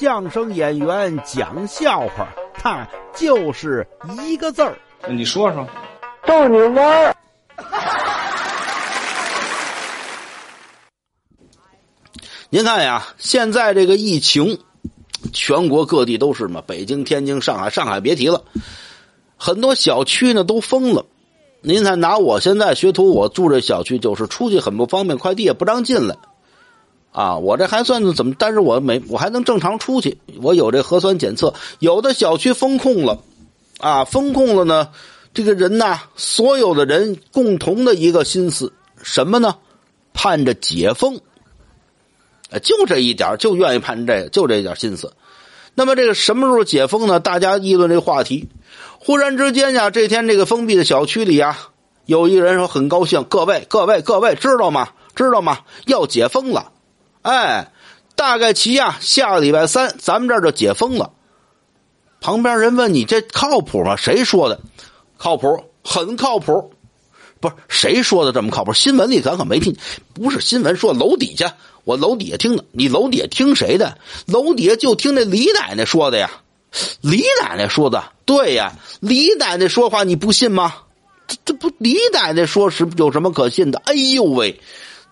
相声演员讲笑话，他就是一个字儿。你说说，逗你玩儿。您看呀，现在这个疫情，全国各地都是嘛，北京、天津、上海，上海别提了，很多小区呢都封了。您看，拿我现在学徒，我住这小区就是出去很不方便，快递也不让进来。啊，我这还算是怎么？但是我没，我还能正常出去。我有这核酸检测。有的小区封控了，啊，封控了呢，这个人呐，所有的人共同的一个心思什么呢？盼着解封。就这一点，就愿意盼这个，就这一点心思。那么这个什么时候解封呢？大家议论这个话题。忽然之间呀，这天这个封闭的小区里呀，有一人说很高兴：“各位，各位，各位，知道吗？知道吗？要解封了！哎，大概齐呀，下个礼拜三咱们这儿就解封了。”旁边人问：“你这靠谱吗？谁说的？靠谱，很靠谱。不是谁说的这么靠谱？新闻里咱可没听，不是新闻说楼底下。”我楼底下听的，你楼底下听谁的？楼底下就听那李奶奶说的呀。李奶奶说的，对呀。李奶奶说话你不信吗？这这不李奶奶说是有什么可信的？哎呦喂，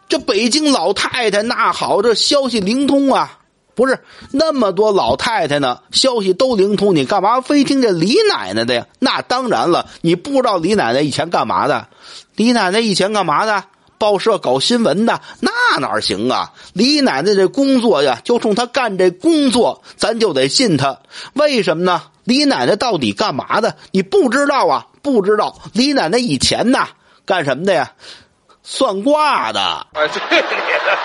这北京老太太那好，这消息灵通啊！不是那么多老太太呢，消息都灵通，你干嘛非听这李奶奶的呀？那当然了，你不知道李奶奶以前干嘛的？李奶奶以前干嘛的？报社搞新闻的那哪行啊？李奶奶这工作呀，就冲她干这工作，咱就得信她。为什么呢？李奶奶到底干嘛的？你不知道啊？不知道？李奶奶以前呢，干什么的呀？算卦的。啊这个你的